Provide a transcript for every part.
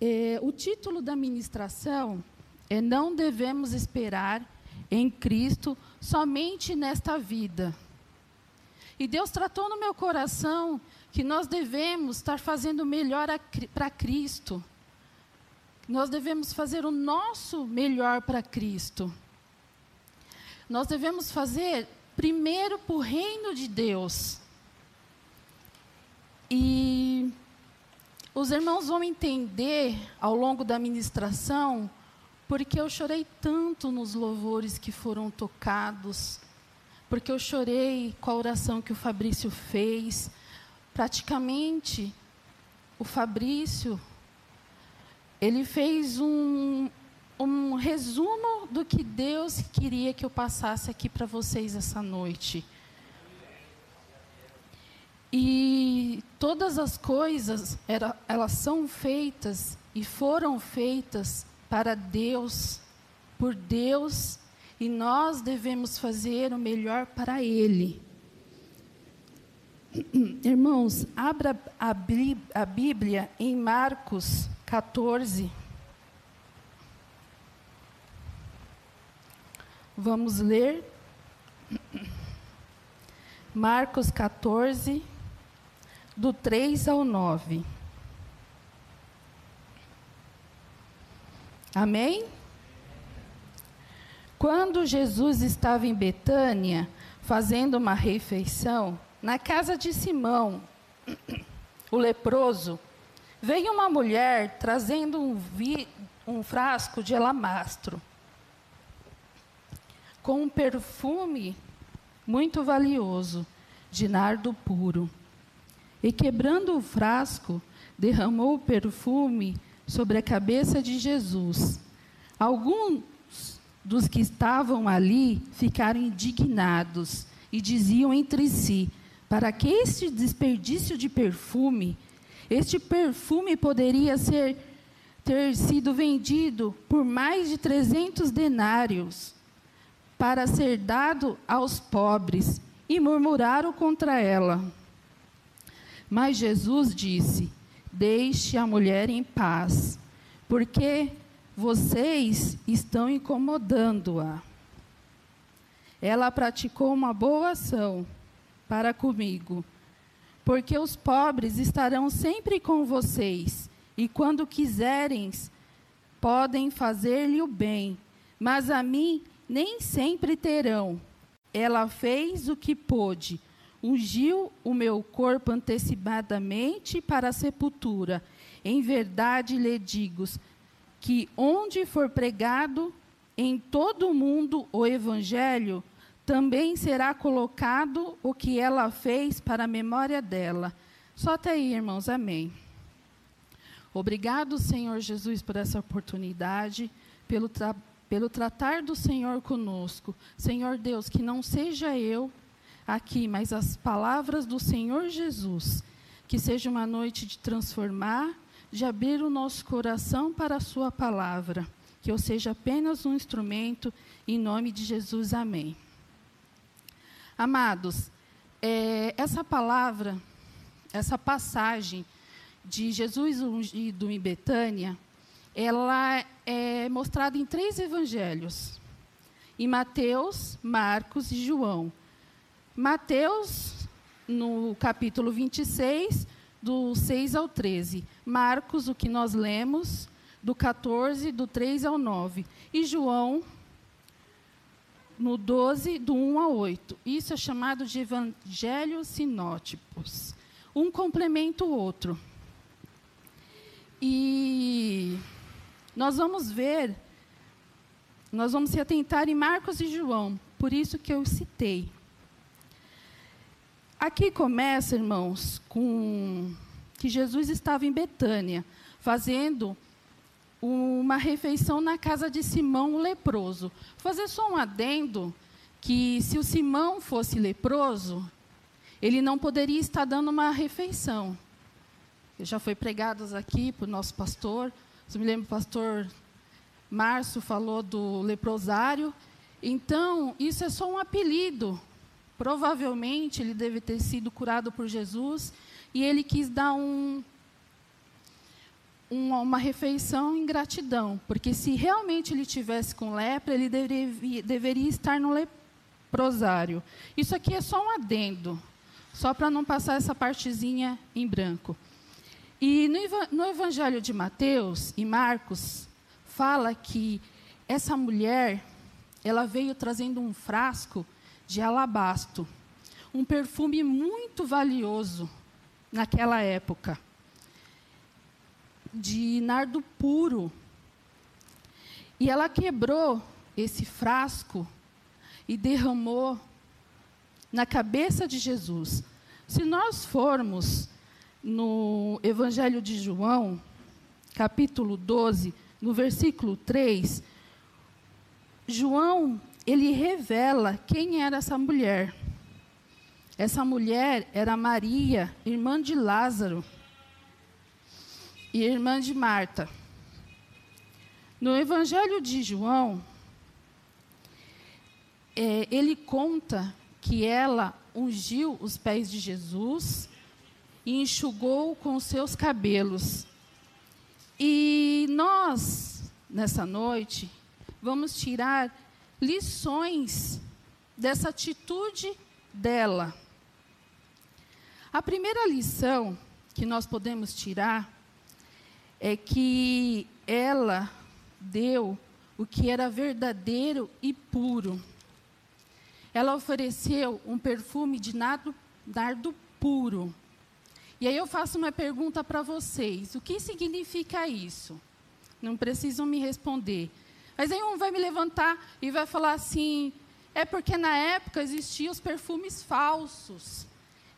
É, o título da ministração é Não devemos esperar em Cristo somente nesta vida. E Deus tratou no meu coração que nós devemos estar fazendo melhor para Cristo. Nós devemos fazer o nosso melhor para Cristo. Nós devemos fazer primeiro para o reino de Deus. E os irmãos vão entender ao longo da ministração porque eu chorei tanto nos louvores que foram tocados, porque eu chorei com a oração que o Fabrício fez. Praticamente, o Fabrício, ele fez um, um resumo do que Deus queria que eu passasse aqui para vocês essa noite. E todas as coisas, era, elas são feitas e foram feitas para Deus, por Deus, e nós devemos fazer o melhor para Ele. Irmãos, abra a Bíblia em Marcos 14. Vamos ler. Marcos 14, do 3 ao 9. Amém? Quando Jesus estava em Betânia, fazendo uma refeição, na casa de Simão, o leproso, veio uma mulher trazendo um, vi, um frasco de alabastro com um perfume muito valioso, de nardo puro. E quebrando o frasco, derramou o perfume sobre a cabeça de Jesus. Alguns dos que estavam ali ficaram indignados e diziam entre si: para que este desperdício de perfume? Este perfume poderia ser ter sido vendido por mais de 300 denários para ser dado aos pobres, e murmuraram contra ela. Mas Jesus disse: Deixe a mulher em paz, porque vocês estão incomodando-a. Ela praticou uma boa ação para comigo, porque os pobres estarão sempre com vocês, e quando quiserem, podem fazer-lhe o bem, mas a mim nem sempre terão. Ela fez o que pôde ungiu o meu corpo antecipadamente para a sepultura. Em verdade lhe digo que onde for pregado em todo o mundo o evangelho, também será colocado o que ela fez para a memória dela. Só até aí, irmãos. Amém. Obrigado, Senhor Jesus, por essa oportunidade, pelo, tra pelo tratar do Senhor conosco. Senhor Deus, que não seja eu aqui, mas as palavras do Senhor Jesus. Que seja uma noite de transformar, de abrir o nosso coração para a Sua palavra. Que eu seja apenas um instrumento, em nome de Jesus, amém. Amados, é, essa palavra, essa passagem de Jesus ungido em Betânia, ela é mostrada em três evangelhos: em Mateus, Marcos e João. Mateus, no capítulo 26, do 6 ao 13. Marcos, o que nós lemos, do 14, do 3 ao 9. E João, no 12, do 1 ao 8. Isso é chamado de evangelhos sinótipos. Um complementa o outro. E nós vamos ver, nós vamos se atentar em Marcos e João, por isso que eu citei. Aqui começa, irmãos, com que Jesus estava em Betânia, fazendo uma refeição na casa de Simão o leproso. Vou fazer só um adendo que se o Simão fosse leproso, ele não poderia estar dando uma refeição. Já foi pregado aqui por nosso pastor. Você me lembra, o pastor Márcio falou do leprosário. Então, isso é só um apelido Provavelmente ele deve ter sido curado por Jesus e ele quis dar um, uma, uma refeição em gratidão, porque se realmente ele tivesse com lepra, ele deveria, deveria estar no leprosário. Isso aqui é só um adendo, só para não passar essa partezinha em branco. E no, no Evangelho de Mateus e Marcos, fala que essa mulher, ela veio trazendo um frasco de alabastro, um perfume muito valioso naquela época de nardo puro. E ela quebrou esse frasco e derramou na cabeça de Jesus. Se nós formos no Evangelho de João, capítulo 12, no versículo 3, João, ele revela quem era essa mulher. Essa mulher era Maria, irmã de Lázaro e irmã de Marta. No Evangelho de João, é, ele conta que ela ungiu os pés de Jesus e enxugou com seus cabelos. E nós, nessa noite, vamos tirar lições dessa atitude dela. A primeira lição que nós podemos tirar é que ela deu o que era verdadeiro e puro. Ela ofereceu um perfume de nardo, nardo puro. E aí eu faço uma pergunta para vocês: o que significa isso? Não precisam me responder. Mas aí um vai me levantar e vai falar assim: é porque na época existiam os perfumes falsos.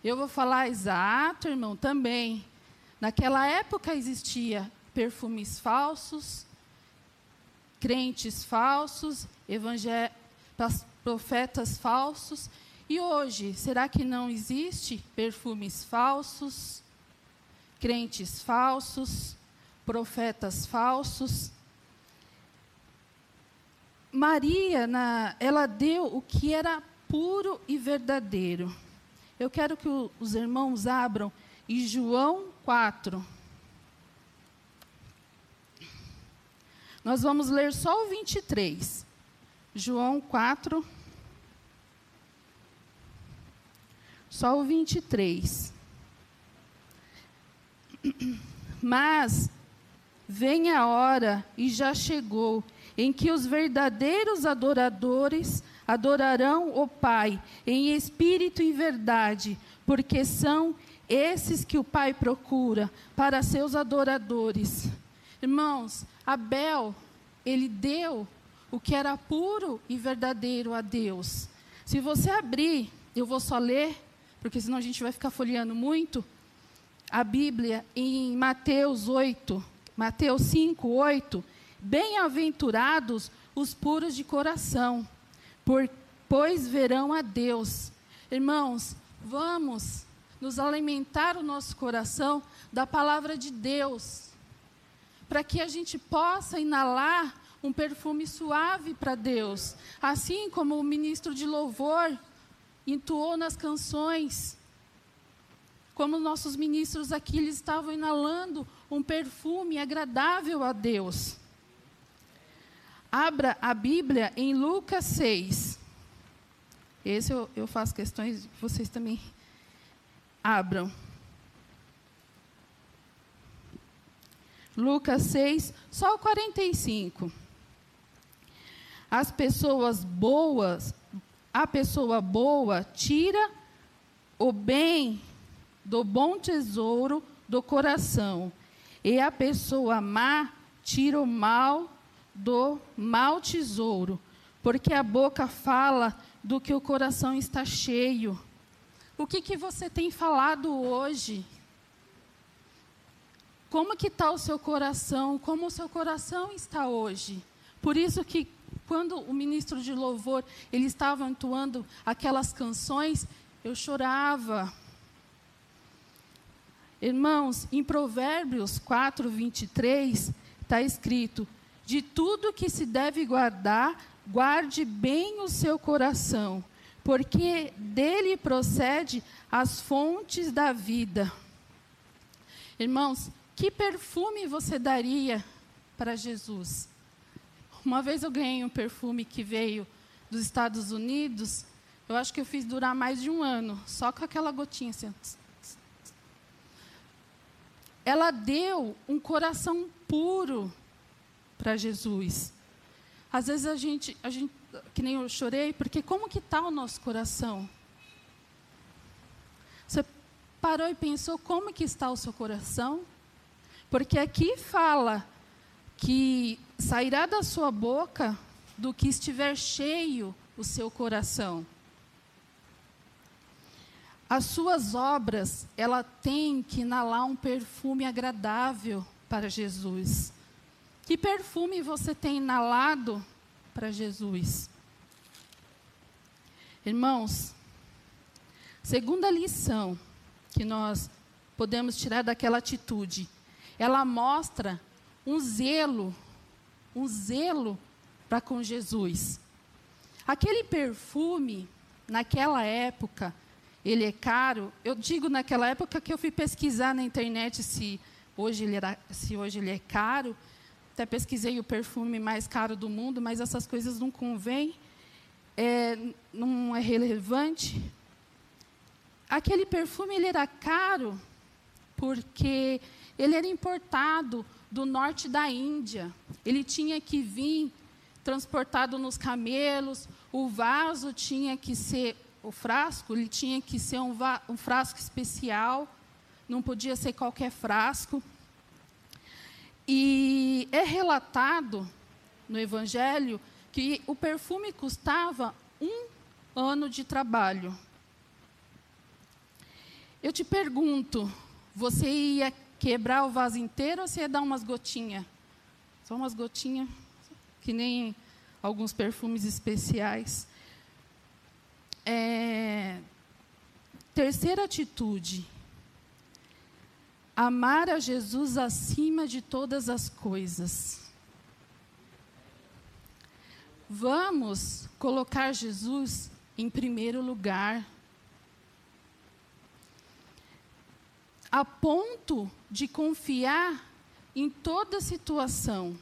Eu vou falar, exato, irmão, também. Naquela época existia perfumes falsos, crentes falsos, profetas falsos. E hoje, será que não existe perfumes falsos, crentes falsos, profetas falsos? Maria, na, ela deu o que era puro e verdadeiro. Eu quero que o, os irmãos abram em João 4. Nós vamos ler só o 23. João 4. Só o 23. Mas vem a hora, e já chegou, em que os verdadeiros adoradores adorarão o Pai em espírito e verdade, porque são esses que o Pai procura para seus adoradores. Irmãos, Abel, ele deu o que era puro e verdadeiro a Deus. Se você abrir, eu vou só ler, porque senão a gente vai ficar folheando muito, a Bíblia em Mateus 8, Mateus 5, 8, bem-aventurados os puros de coração, por, pois verão a Deus. Irmãos, vamos nos alimentar o nosso coração da palavra de Deus, para que a gente possa inalar um perfume suave para Deus, assim como o ministro de louvor entoou nas canções, como nossos ministros aqui eles estavam inalando um perfume agradável a Deus. Abra a Bíblia em Lucas 6. Esse eu, eu faço questões que vocês também abram. Lucas 6, só o 45. As pessoas boas, a pessoa boa tira o bem do bom tesouro do coração, e a pessoa má tira o mal do mau tesouro, porque a boca fala do que o coração está cheio. O que, que você tem falado hoje? Como que está o seu coração? Como o seu coração está hoje? Por isso que quando o ministro de louvor ele estava entoando aquelas canções, eu chorava. Irmãos, em Provérbios 4, 23, está escrito: De tudo que se deve guardar, guarde bem o seu coração, porque dele procede as fontes da vida. Irmãos, Que perfume você daria para Jesus? Uma vez eu ganhei um perfume que veio dos Estados Unidos. Eu acho que eu fiz durar mais de um ano, só com aquela gotinha assim. Ela deu um coração puro para Jesus. Às vezes a gente, a gente, que nem eu chorei, porque como que está o nosso coração? Você parou e pensou como que está o seu coração? Porque aqui fala que sairá da sua boca do que estiver cheio o seu coração. As suas obras, ela tem que inalar um perfume agradável para Jesus. Que perfume você tem inalado para Jesus? Irmãos, segunda lição que nós podemos tirar daquela atitude, ela mostra um zelo, um zelo para com Jesus. Aquele perfume, naquela época, ele é caro. Eu digo naquela época que eu fui pesquisar na internet se hoje ele, era, se hoje ele é caro. Até pesquisei o perfume mais caro do mundo, mas essas coisas não convêm, é, não é relevante. Aquele perfume ele era caro porque ele era importado do norte da Índia. Ele tinha que vir transportado nos camelos, o vaso tinha que ser, o frasco, ele tinha que ser um, um frasco especial, não podia ser qualquer frasco. E é relatado no Evangelho que o perfume custava um ano de trabalho. Eu te pergunto, você ia quebrar o vaso inteiro ou você ia dar umas gotinhas? Só umas gotinhas, que nem alguns perfumes especiais. É... Terceira atitude, amar a Jesus acima de todas as coisas. Vamos colocar Jesus em primeiro lugar. A ponto de confiar em toda situação.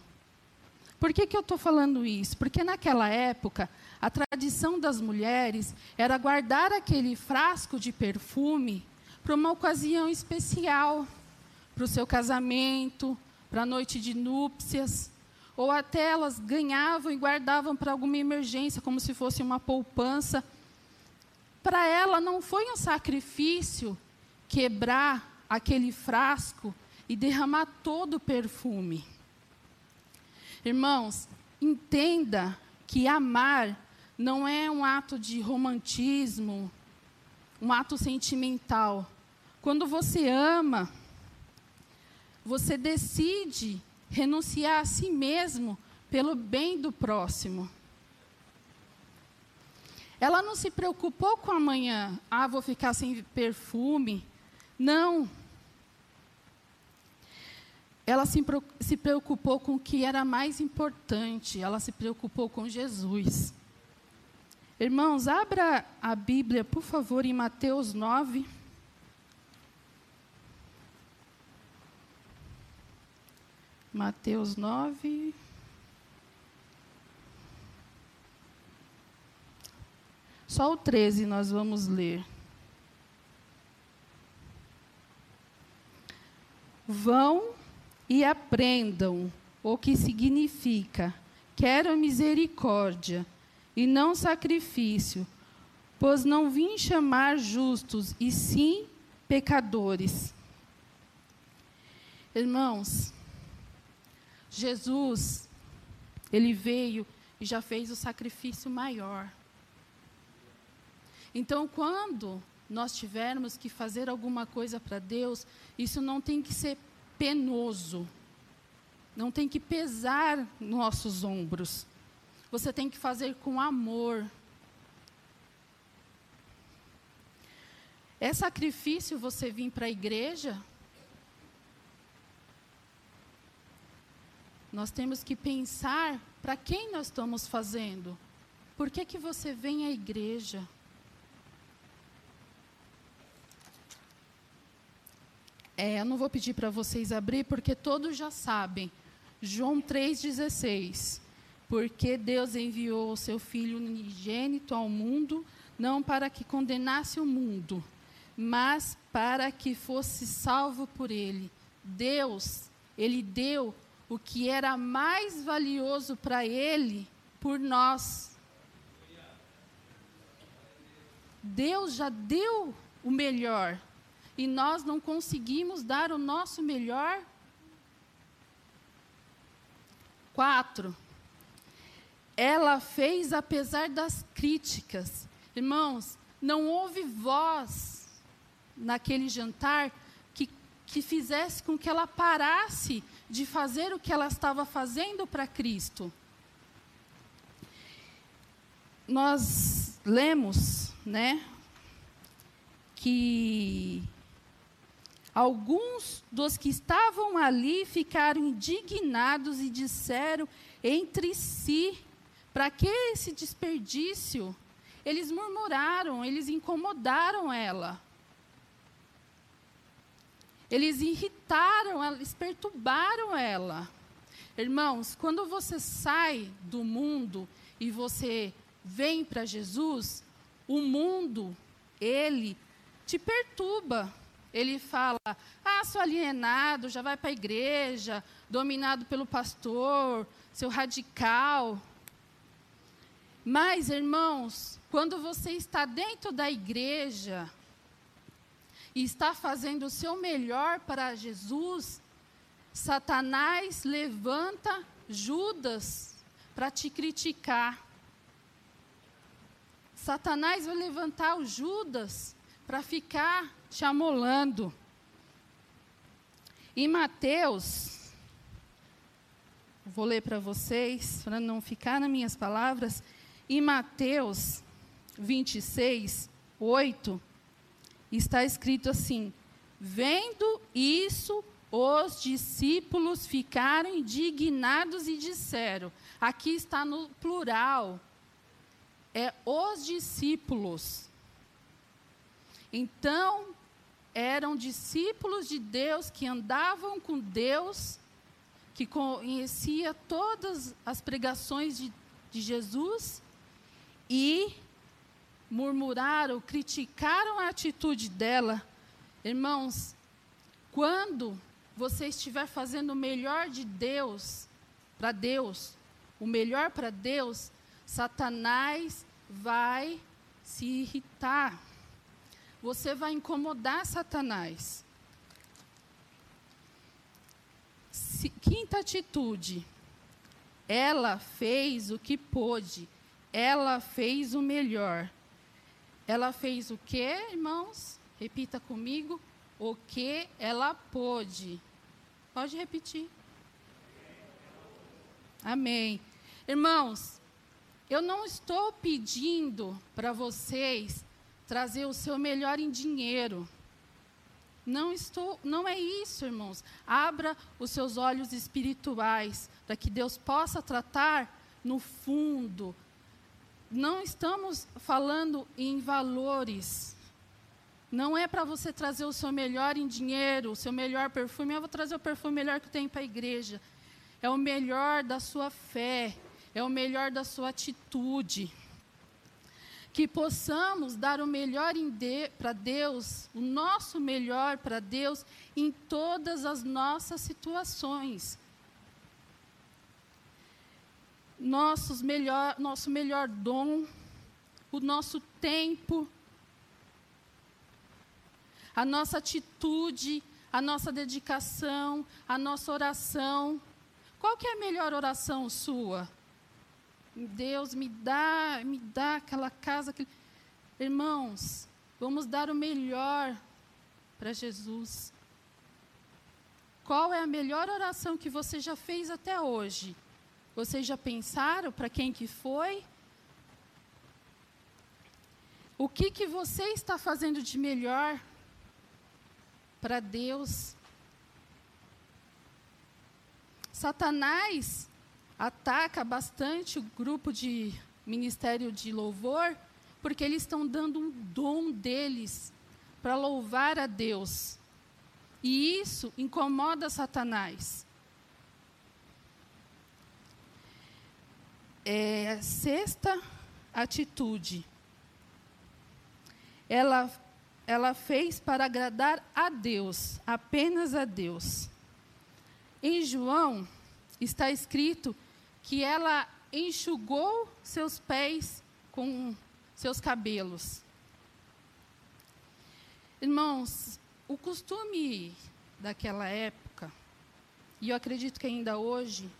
Por que, que eu estou falando isso? Porque naquela época, a tradição das mulheres era guardar aquele frasco de perfume para uma ocasião especial para o seu casamento, para a noite de núpcias, ou até elas ganhavam e guardavam para alguma emergência, como se fosse uma poupança. Para ela não foi um sacrifício quebrar aquele frasco e derramar todo o perfume. Irmãos, entenda que amar não é um ato de romantismo, um ato sentimental. Quando você ama, você decide renunciar a si mesmo pelo bem do próximo. Ela não se preocupou com amanhã, ah, vou ficar sem perfume. Não. Ela se, se preocupou com o que era mais importante, ela se preocupou com Jesus. Irmãos, abra a Bíblia, por favor, em Mateus 9. Mateus 9. Só o 13 nós vamos ler. Vão e aprendam o que significa: quero misericórdia e não sacrifício, pois não vim chamar justos, e sim pecadores. Irmãos, Jesus, ele veio e já fez o sacrifício maior. Então, quando nós tivermos que fazer alguma coisa para Deus, isso não tem que ser penoso, não tem que pesar nossos ombros. Você tem que fazer com amor. É sacrifício você vir para a igreja Nós temos que pensar para quem nós estamos fazendo. Por que, que você vem à igreja? É, eu não vou pedir para vocês abrir, porque todos já sabem. João 3,16. Porque Deus enviou o seu Filho unigênito ao mundo, não para que condenasse o mundo, mas para que fosse salvo por ele. Deus, ele deu o que era mais valioso para ele por nós. Deus já deu o melhor e nós não conseguimos dar o nosso melhor. Quatro, ela fez apesar das críticas. Irmãos, não houve voz naquele jantar que, que fizesse com que ela parasse de fazer o que ela estava fazendo para Cristo. Nós lemos, né, que alguns dos que estavam ali ficaram indignados e disseram entre si: para que esse desperdício? Eles murmuraram, eles incomodaram ela. Eles irritaram, eles perturbaram ela. Irmãos, quando você sai do mundo e você vem para Jesus, o mundo, ele te perturba. Ele fala: ah, sou alienado, já vai para a igreja, dominado pelo pastor, seu radical. Mas, irmãos, quando você está dentro da igreja e está fazendo o seu melhor para Jesus, Satanás levanta Judas para te criticar. Satanás vai levantar o Judas para ficar te amolando. Em Mateus, vou ler para vocês, para não ficar nas minhas palavras. Em Mateus 26, 8, está escrito assim: Vendo isso, os discípulos ficaram indignados e disseram: aqui está no plural, é os discípulos. Então, eram discípulos de Deus que andavam com Deus, que conhecia todas as pregações de, de Jesus e murmuraram, criticaram a atitude dela. Irmãos, quando você estiver fazendo o melhor de Deus, para Deus, o melhor para Deus, Satanás vai se irritar. Você vai incomodar Satanás. quinta atitude. Ela fez o que pôde ela fez o melhor. Ela fez o que, irmãos? Repita comigo. O que ela pôde. Pode repetir. Amém. Irmãos, eu não estou pedindo para vocês trazer o seu melhor em dinheiro. Não estou, não é isso, irmãos. Abra os seus olhos espirituais para que Deus possa tratar no fundo, não estamos falando em valores. Não é para você trazer o seu melhor em dinheiro, o seu melhor perfume. Eu vou trazer o perfume melhor que tem para a igreja. É o melhor da sua fé, é o melhor da sua atitude. Que possamos dar o melhor de, para Deus, o nosso melhor para Deus em todas as nossas situações nossos melhor, nosso melhor dom, o nosso tempo, a nossa atitude, a nossa dedicação, a nossa oração. Qual que é a melhor oração sua? Deus me dá, me dá aquela casa que Irmãos, vamos dar o melhor para Jesus. Qual é a melhor oração que você já fez até hoje? Vocês já pensaram para quem que foi? O que que você está fazendo de melhor para Deus? Satanás ataca bastante o grupo de ministério de louvor, porque eles estão dando um dom deles para louvar a Deus. E isso incomoda Satanás. É, sexta atitude. Ela, ela fez para agradar a Deus, apenas a Deus. Em João está escrito que ela enxugou seus pés com seus cabelos. Irmãos, o costume daquela época, e eu acredito que ainda hoje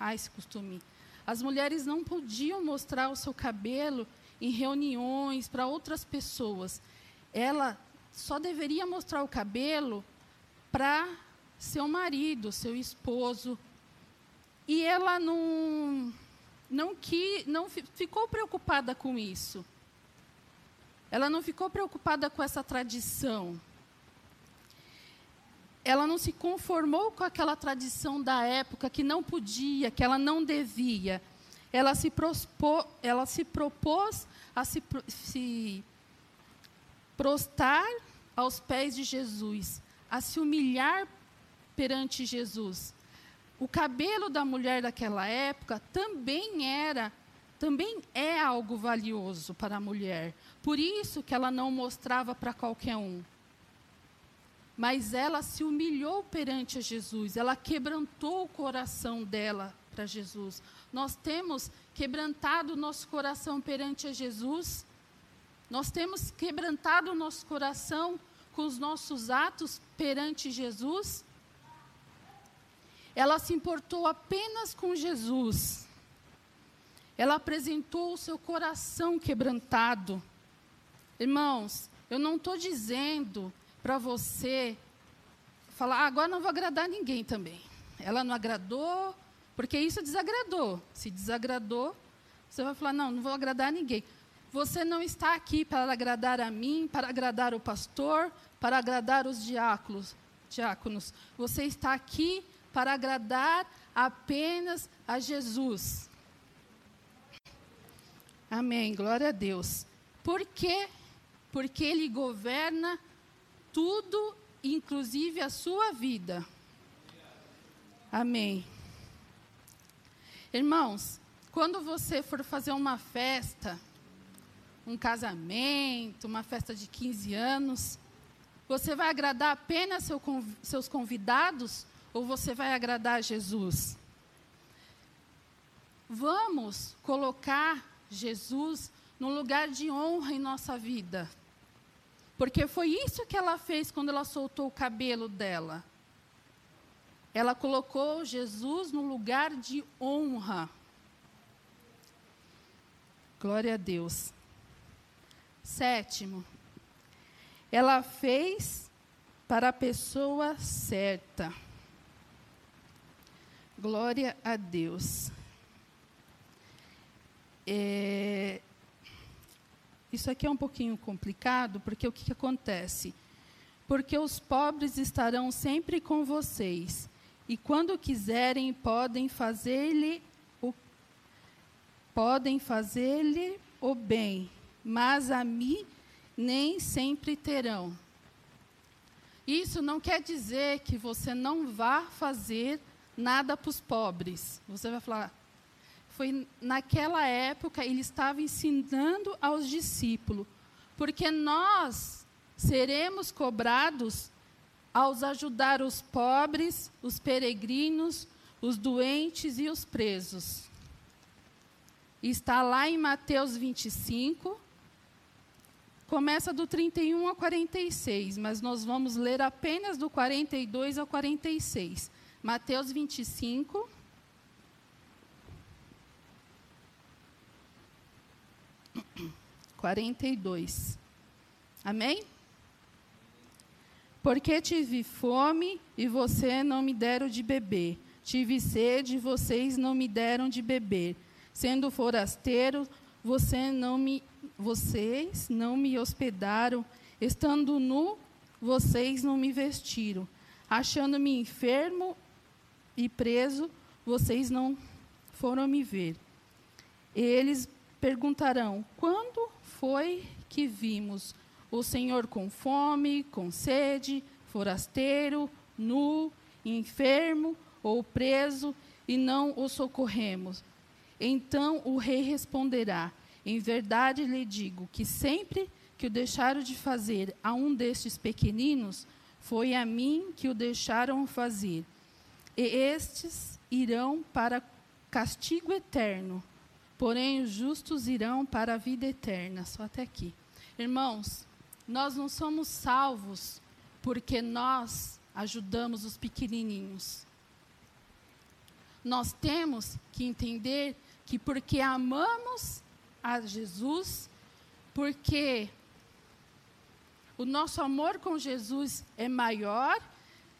há esse costume, as mulheres não podiam mostrar o seu cabelo em reuniões para outras pessoas. Ela só deveria mostrar o cabelo para seu marido, seu esposo. E ela não não que não ficou preocupada com isso. Ela não ficou preocupada com essa tradição. Ela não se conformou com aquela tradição da época que não podia, que ela não devia. Ela se, prospô, ela se propôs a se, se prostar aos pés de Jesus, a se humilhar perante Jesus. O cabelo da mulher daquela época também era, também é algo valioso para a mulher. Por isso que ela não mostrava para qualquer um. Mas ela se humilhou perante Jesus, ela quebrantou o coração dela para Jesus. Nós temos quebrantado o nosso coração perante a Jesus. Nós temos quebrantado o nosso coração com os nossos atos perante Jesus. Ela se importou apenas com Jesus. Ela apresentou o seu coração quebrantado. Irmãos, eu não estou dizendo para você falar, ah, agora não vou agradar ninguém também. Ela não agradou, porque isso desagradou. Se desagradou, você vai falar, não, não vou agradar ninguém. Você não está aqui para agradar a mim, para agradar o pastor, para agradar os diáconos. diáconos. Você está aqui para agradar apenas a Jesus. Amém. Glória a Deus. Por quê? Porque Ele governa tudo, inclusive a sua vida. Amém. Irmãos, quando você for fazer uma festa, um casamento, uma festa de 15 anos, você vai agradar apenas seu, seus convidados ou você vai agradar Jesus? Vamos colocar Jesus no lugar de honra em nossa vida. Porque foi isso que ela fez quando ela soltou o cabelo dela. Ela colocou Jesus no lugar de honra. Glória a Deus. Sétimo, ela fez para a pessoa certa. Glória a Deus. É, isso aqui é um pouquinho complicado, porque o que, que acontece? Porque os pobres estarão sempre com vocês, e quando quiserem podem fazer-lhe o podem fazer-lhe o bem, mas a mim nem sempre terão. Isso não quer dizer que você não vá fazer nada para os pobres. Você vai falar, foi naquela época ele estava ensinando aos discípulos, porque nós seremos cobrados aos ajudar os pobres, os peregrinos, os doentes e os presos. Está lá em Mateus 25, começa do 31 a 46, mas nós vamos ler apenas do 42 ao 46. Mateus 25. Quarenta e dois. Amém? Porque tive fome e você não me deram de beber. Tive sede e vocês não me deram de beber. Sendo forasteiro, você não me, vocês não me hospedaram. Estando nu, vocês não me vestiram. Achando-me enfermo e preso, vocês não foram me ver. Eles perguntarão: quando foi que vimos o Senhor com fome, com sede, forasteiro, nu, enfermo ou preso, e não o socorremos. Então o rei responderá: Em verdade lhe digo que sempre que o deixaram de fazer a um destes pequeninos, foi a mim que o deixaram fazer. E estes irão para castigo eterno, porém os justos irão para a vida eterna. Só até aqui. Irmãos, nós não somos salvos porque nós ajudamos os pequenininhos. Nós temos que entender que porque amamos a Jesus, porque o nosso amor com Jesus é maior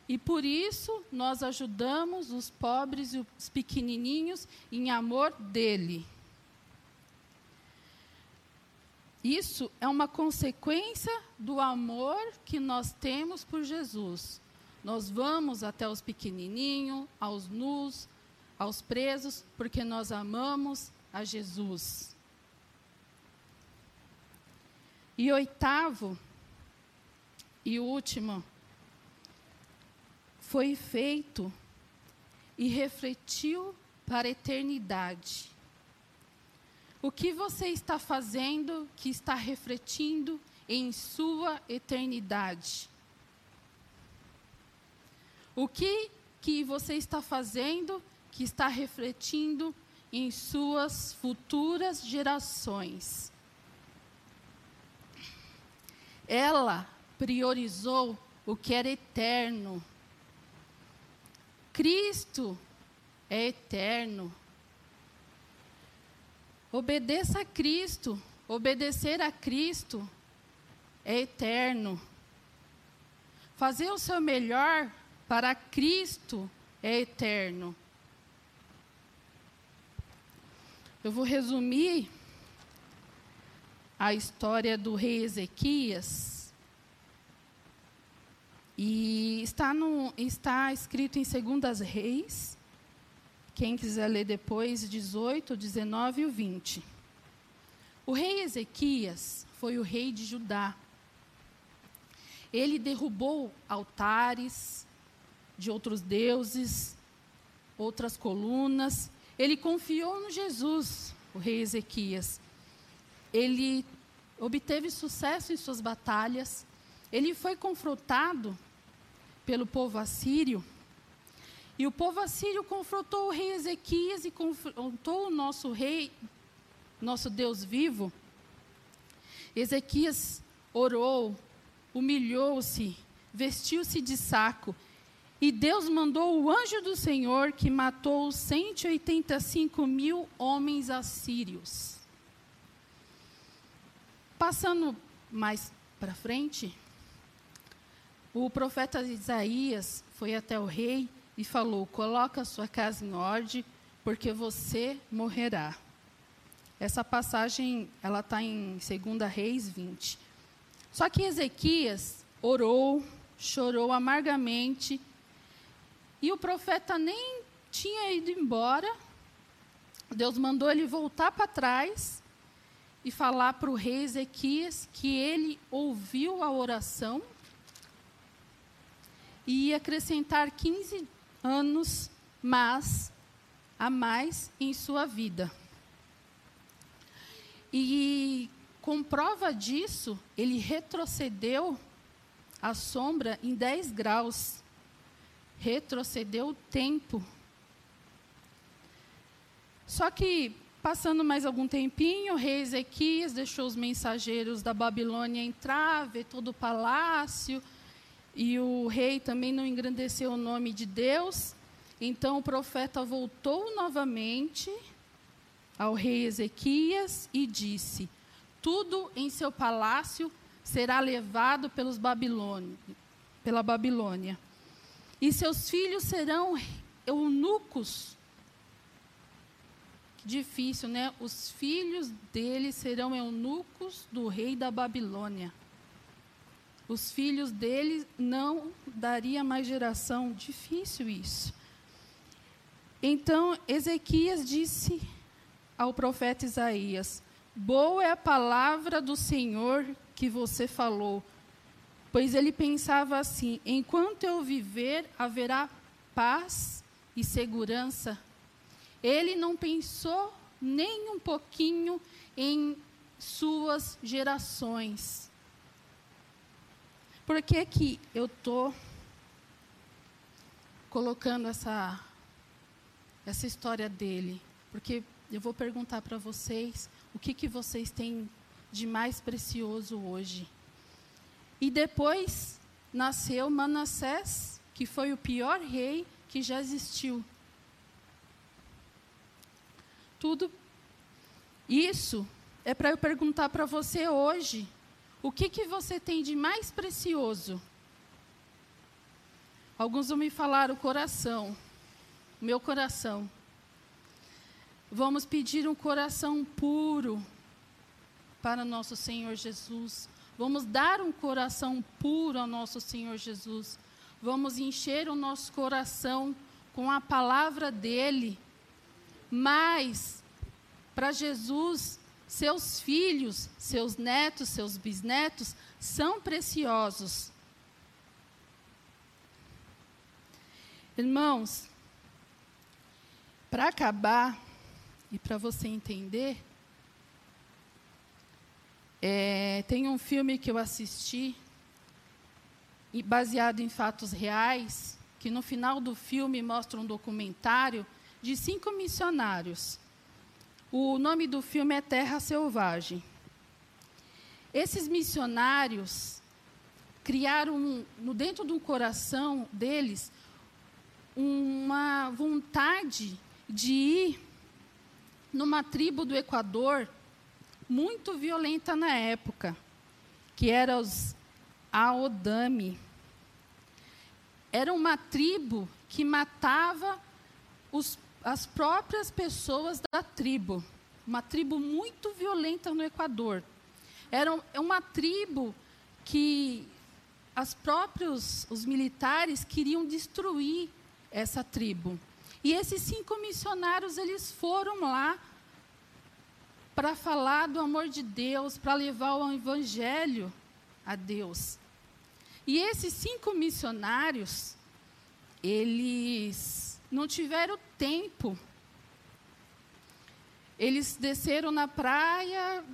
e por isso nós ajudamos os pobres e os pequenininhos em amor dele. Isso é uma consequência do amor que nós temos por Jesus. Nós vamos até os pequenininhos, aos nus, aos presos, porque nós amamos a Jesus. E oitavo e último, foi feito e refletiu para a eternidade. O que você está fazendo que está refletindo em sua eternidade? O que que você está fazendo que está refletindo em suas futuras gerações? Ela priorizou o que era eterno. Cristo é eterno. Obedeça a Cristo. Obedecer a Cristo é eterno. Fazer o seu melhor para Cristo é eterno. Eu vou resumir a história do rei Ezequias. E está, no, está escrito em Segundas Reis, quem quiser ler depois, 18, 19 e o 20. O rei Ezequias foi o rei de Judá. Ele derrubou altares de outros deuses, outras colunas. Ele confiou no Jesus, o rei Ezequias. Ele obteve sucesso em suas batalhas. Ele foi confrontado pelo povo assírio e o povo assírio confrontou o rei Ezequias e confrontou o nosso rei, nosso Deus vivo. Ezequias orou, humilhou-se, vestiu-se de saco. E Deus mandou o anjo do Senhor que matou 185 mil homens assírios. Passando mais para frente, o profeta Isaías foi até o rei e falou: Coloca a sua casa em ordem, porque você morrerá. Essa passagem ela está em 2 Reis 20. Só que Ezequias orou, chorou amargamente, e o profeta nem tinha ido embora. Deus mandou ele voltar para trás e falar para o rei Ezequias que ele ouviu a oração e acrescentar 15 anos mais a mais em sua vida. E com prova disso, ele retrocedeu a sombra em 10 graus. Retrocedeu o tempo. Só que, passando mais algum tempinho, o rei Ezequias deixou os mensageiros da Babilônia entrar, ver todo o palácio, e o rei também não engrandeceu o nome de Deus. Então o profeta voltou novamente ao rei Ezequias e disse: Tudo em seu palácio será levado pelos Babilônia, pela Babilônia. E seus filhos serão eunucos. Que difícil, né? Os filhos dele serão eunucos do rei da Babilônia os filhos dele não daria mais geração. Difícil isso. Então Ezequias disse ao profeta Isaías: Boa é a palavra do Senhor que você falou. pois ele pensava assim: enquanto eu viver, haverá paz e segurança. Ele não pensou nem um pouquinho em suas gerações. Por que, que eu estou colocando essa, essa história dele? Porque eu vou perguntar para vocês o que, que vocês têm de mais precioso hoje. E depois nasceu Manassés, que foi o pior rei que já existiu. Tudo isso é para eu perguntar para você hoje, o que, que você tem de mais precioso? Alguns vão me falar o coração, meu coração. Vamos pedir um coração puro para nosso Senhor Jesus. Vamos dar um coração puro ao nosso Senhor Jesus. Vamos encher o nosso coração com a palavra dele. Mas, para Jesus, seus filhos, seus netos, seus bisnetos são preciosos. Irmãos, para acabar e para você entender, é, tem um filme que eu assisti, baseado em fatos reais, que no final do filme mostra um documentário de cinco missionários. O nome do filme é Terra Selvagem. Esses missionários criaram no dentro do coração deles uma vontade de ir numa tribo do Equador muito violenta na época, que era os Aodami. Era uma tribo que matava os, as próprias pessoas da tribo. Uma tribo muito violenta no Equador. Era é uma tribo que as próprios os militares queriam destruir essa tribo. E esses cinco missionários eles foram lá para falar do amor de Deus, para levar o evangelho a Deus. E esses cinco missionários, eles não tiveram tempo. Eles desceram na praia,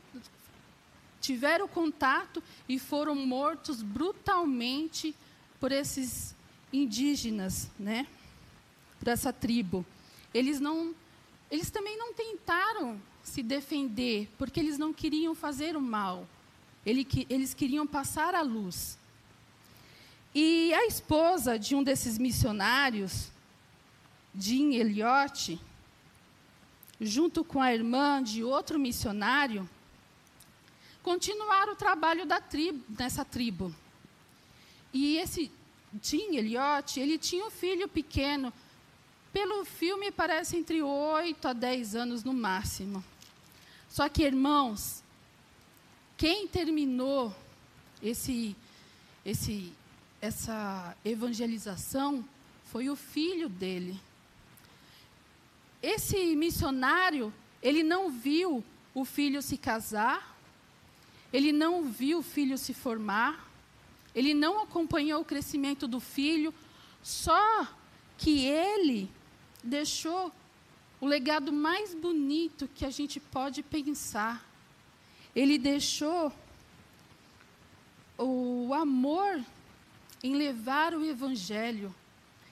tiveram contato e foram mortos brutalmente por esses indígenas, né? Por essa tribo. Eles não eles também não tentaram se defender, porque eles não queriam fazer o mal. Eles queriam passar a luz. E a esposa de um desses missionários, Jean Elliot, junto com a irmã de outro missionário, continuaram o trabalho da tribo, nessa tribo. E esse Jean Elliot, ele tinha um filho pequeno, pelo filme parece entre 8 a 10 anos no máximo. Só que, irmãos, quem terminou esse, esse, essa evangelização foi o filho dele. Esse missionário, ele não viu o filho se casar, ele não viu o filho se formar, ele não acompanhou o crescimento do filho, só que ele deixou o legado mais bonito que a gente pode pensar. Ele deixou o amor em levar o evangelho.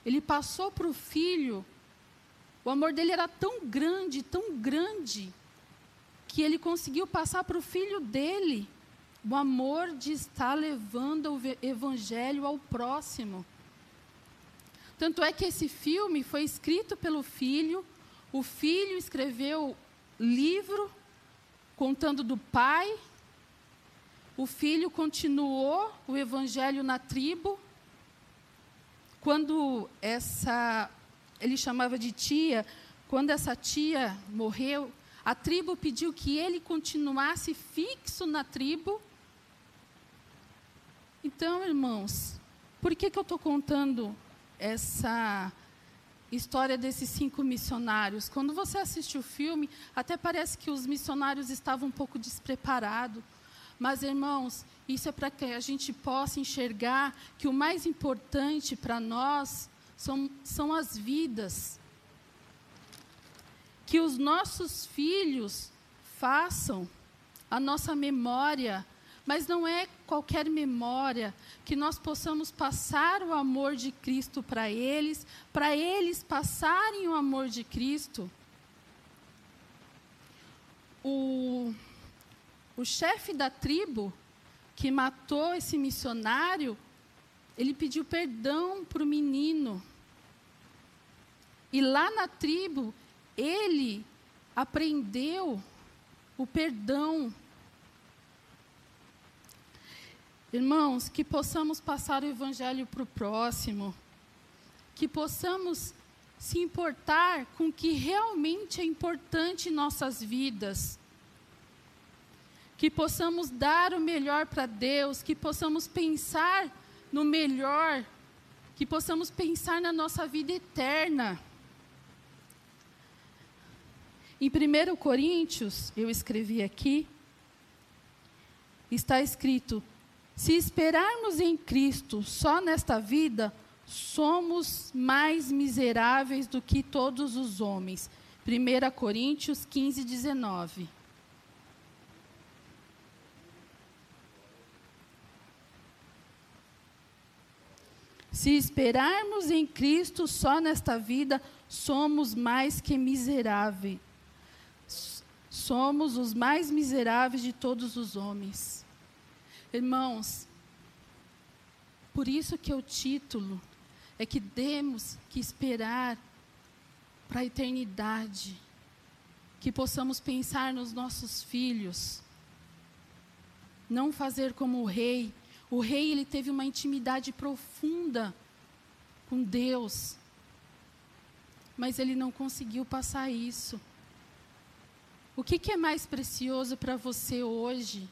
Ele passou para o filho. O amor dele era tão grande, tão grande, que ele conseguiu passar para o filho dele o amor de estar levando o evangelho ao próximo. Tanto é que esse filme foi escrito pelo filho o filho escreveu livro contando do pai. O filho continuou o evangelho na tribo. Quando essa, ele chamava de tia, quando essa tia morreu, a tribo pediu que ele continuasse fixo na tribo. Então, irmãos, por que, que eu estou contando essa história desses cinco missionários. Quando você assiste o filme, até parece que os missionários estavam um pouco despreparados. Mas, irmãos, isso é para que a gente possa enxergar que o mais importante para nós são, são as vidas. Que os nossos filhos façam a nossa memória, mas não é qualquer memória, que nós possamos passar o amor de Cristo para eles, para eles passarem o amor de Cristo. O, o chefe da tribo que matou esse missionário, ele pediu perdão para o menino. E lá na tribo, ele aprendeu o perdão. Irmãos, que possamos passar o Evangelho para o próximo, que possamos se importar com o que realmente é importante em nossas vidas, que possamos dar o melhor para Deus, que possamos pensar no melhor, que possamos pensar na nossa vida eterna. Em 1 Coríntios, eu escrevi aqui, está escrito: se esperarmos em Cristo só nesta vida, somos mais miseráveis do que todos os homens. 1 Coríntios 15, 19. Se esperarmos em Cristo só nesta vida, somos mais que miseráveis somos os mais miseráveis de todos os homens. Irmãos, por isso que o título é que temos que esperar para a eternidade, que possamos pensar nos nossos filhos, não fazer como o rei. O rei ele teve uma intimidade profunda com Deus, mas ele não conseguiu passar isso. O que, que é mais precioso para você hoje?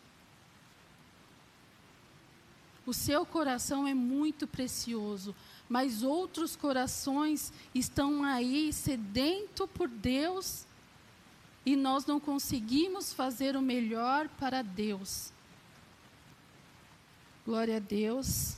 O seu coração é muito precioso, mas outros corações estão aí sedento por Deus e nós não conseguimos fazer o melhor para Deus. Glória a Deus.